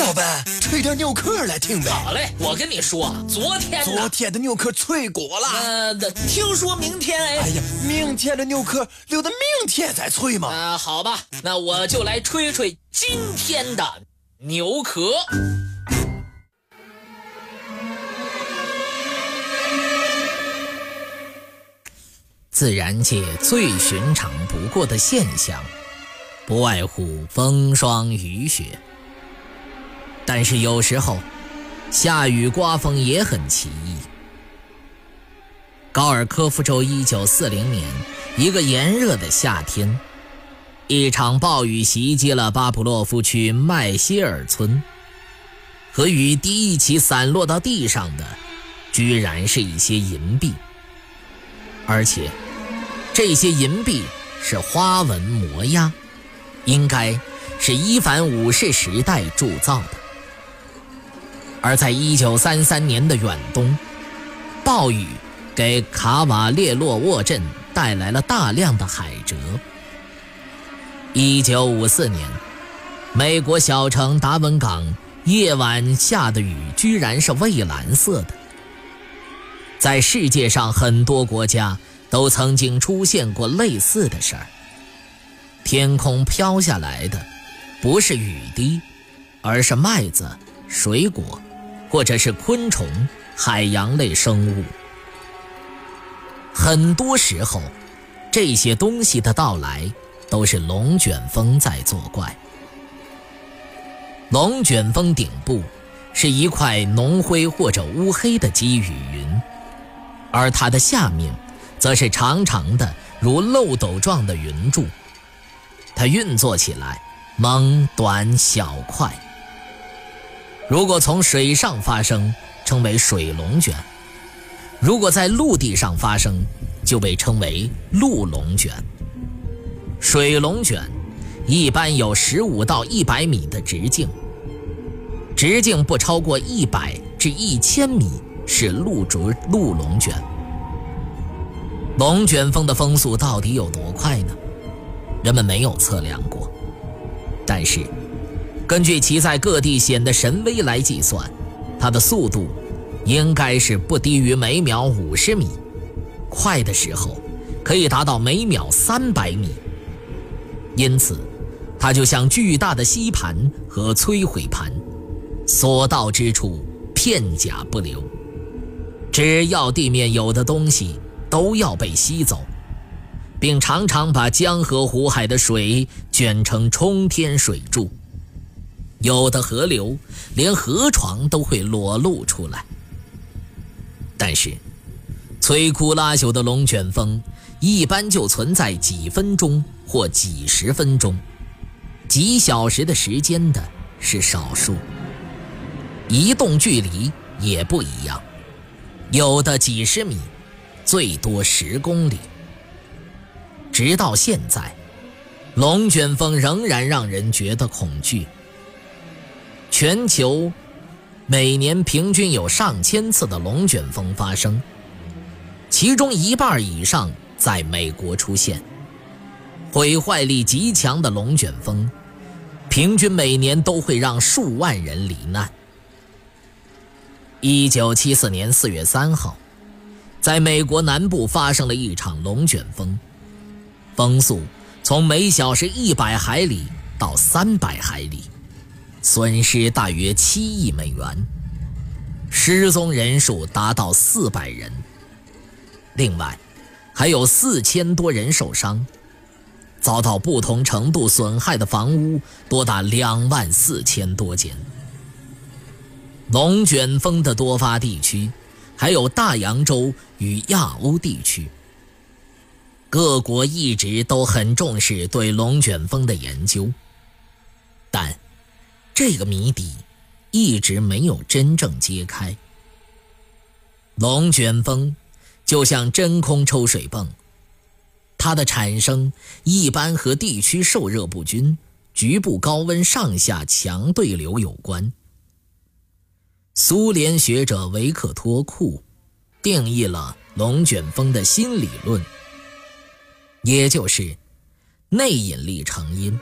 老板，吹点牛壳来听呗。好嘞，我跟你说，昨天昨天的牛壳脆骨了。呃，听说明天哎。哎呀，明天的牛壳留到明天再吹嘛。啊，好吧，那我就来吹吹今天的牛壳。自然界最寻常不过的现象，不外乎风霜雨雪。但是有时候，下雨刮风也很奇异。高尔科夫州1940年一个炎热的夏天，一场暴雨袭击了巴甫洛夫区麦歇尔村，和雨滴一起散落到地上的，居然是一些银币。而且，这些银币是花纹模样，应该是伊凡五世时代铸造的。而在一九三三年的远东，暴雨给卡瓦列洛沃镇带来了大量的海蜇。一九五四年，美国小城达文港夜晚下的雨居然是蔚蓝色的。在世界上很多国家都曾经出现过类似的事儿。天空飘下来的不是雨滴，而是麦子、水果。或者是昆虫、海洋类生物，很多时候，这些东西的到来都是龙卷风在作怪。龙卷风顶部是一块浓灰或者乌黑的积雨云，而它的下面则是长长的如漏斗状的云柱，它运作起来猛、短、小、快。如果从水上发生，称为水龙卷；如果在陆地上发生，就被称为陆龙卷。水龙卷一般有十五到一百米的直径，直径不超过一百至一千米是陆竹陆龙卷。龙卷风的风速到底有多快呢？人们没有测量过，但是。根据其在各地显的神威来计算，它的速度应该是不低于每秒五十米，快的时候可以达到每秒三百米。因此，它就像巨大的吸盘和摧毁盘，所到之处片甲不留。只要地面有的东西都要被吸走，并常常把江河湖海的水卷成冲天水柱。有的河流连河床都会裸露出来，但是摧枯拉朽的龙卷风一般就存在几分钟或几十分钟，几小时的时间的是少数。移动距离也不一样，有的几十米，最多十公里。直到现在，龙卷风仍然让人觉得恐惧。全球每年平均有上千次的龙卷风发生，其中一半以上在美国出现。毁坏力极强的龙卷风，平均每年都会让数万人罹难。一九七四年四月三号，在美国南部发生了一场龙卷风，风速从每小时一百海里到三百海里。损失大约七亿美元，失踪人数达到四百人。另外，还有四千多人受伤，遭到不同程度损害的房屋多达两万四千多间。龙卷风的多发地区还有大洋洲与亚欧地区。各国一直都很重视对龙卷风的研究，但。这个谜底一直没有真正揭开。龙卷风就像真空抽水泵，它的产生一般和地区受热不均、局部高温上下强对流有关。苏联学者维克托·库定义了龙卷风的新理论，也就是内引力成因。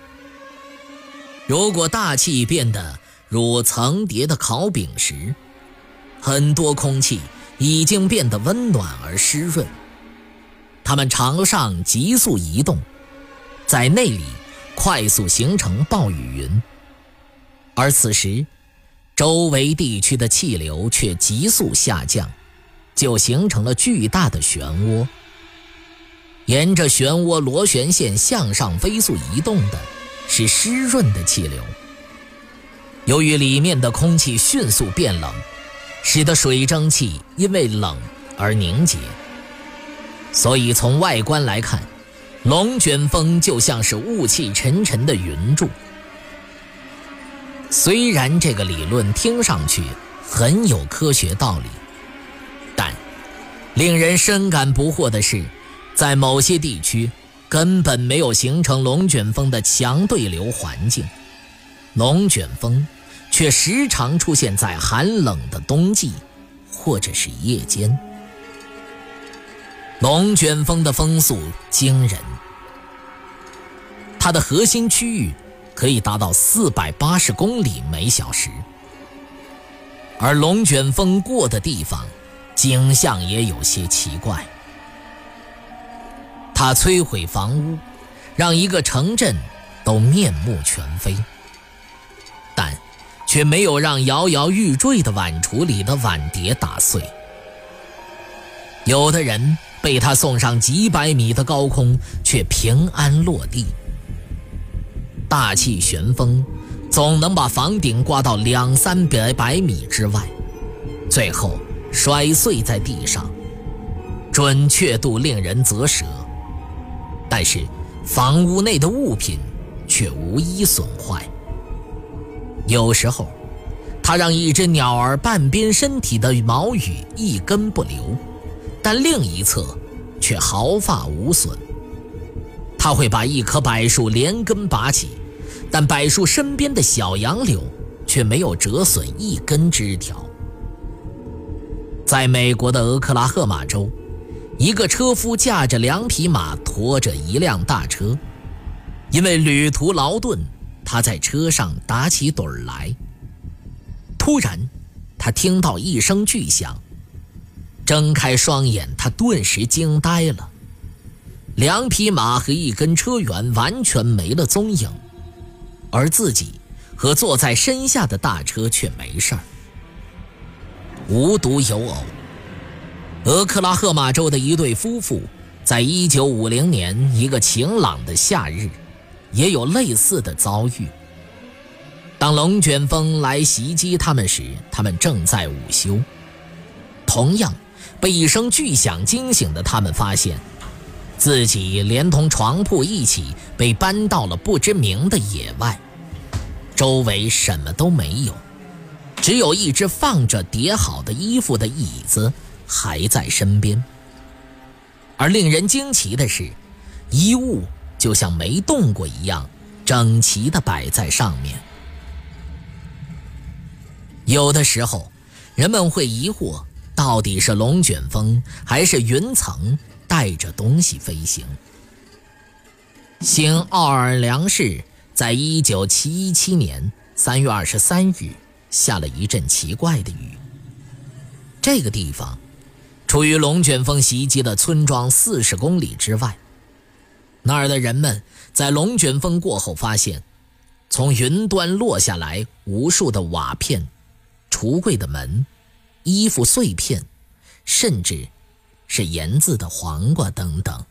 如果大气变得如层叠的烤饼时，很多空气已经变得温暖而湿润。它们朝上急速移动，在内里快速形成暴雨云，而此时周围地区的气流却急速下降，就形成了巨大的漩涡。沿着漩涡螺旋线向上飞速移动的是湿润的气流。由于里面的空气迅速变冷，使得水蒸气因为冷而凝结，所以从外观来看，龙卷风就像是雾气沉沉的云柱。虽然这个理论听上去很有科学道理，但令人深感不惑的是，在某些地区根本没有形成龙卷风的强对流环境，龙卷风。却时常出现在寒冷的冬季，或者是夜间。龙卷风的风速惊人，它的核心区域可以达到四百八十公里每小时，而龙卷风过的地方，景象也有些奇怪。他摧毁房屋，让一个城镇都面目全非。但却没有让摇摇欲坠的碗橱里的碗碟打碎。有的人被他送上几百米的高空，却平安落地。大气旋风总能把房顶刮到两三百百米之外，最后摔碎在地上，准确度令人啧舌。但是房屋内的物品却无一损坏。有时候，他让一只鸟儿半边身体的毛羽一根不留，但另一侧却毫发无损。他会把一棵柏树连根拔起，但柏树身边的小杨柳却没有折损一根枝条。在美国的俄克拉荷马州，一个车夫驾着两匹马拖着一辆大车，因为旅途劳顿。他在车上打起盹儿来。突然，他听到一声巨响，睁开双眼，他顿时惊呆了。两匹马和一根车辕完全没了踪影，而自己和坐在身下的大车却没事儿。无独有偶，俄克拉荷马州的一对夫妇，在一九五零年一个晴朗的夏日。也有类似的遭遇。当龙卷风来袭击他们时，他们正在午休。同样被一声巨响惊醒的他们，发现自己连同床铺一起被搬到了不知名的野外，周围什么都没有，只有一只放着叠好的衣服的椅子还在身边。而令人惊奇的是，衣物。就像没动过一样，整齐地摆在上面。有的时候，人们会疑惑，到底是龙卷风还是云层带着东西飞行？新奥尔良市在一九七七年三月二十三日下了一阵奇怪的雨。这个地方处于龙卷风袭击的村庄四十公里之外。那儿的人们在龙卷风过后发现，从云端落下来无数的瓦片、橱柜的门、衣服碎片，甚至是盐渍的黄瓜等等。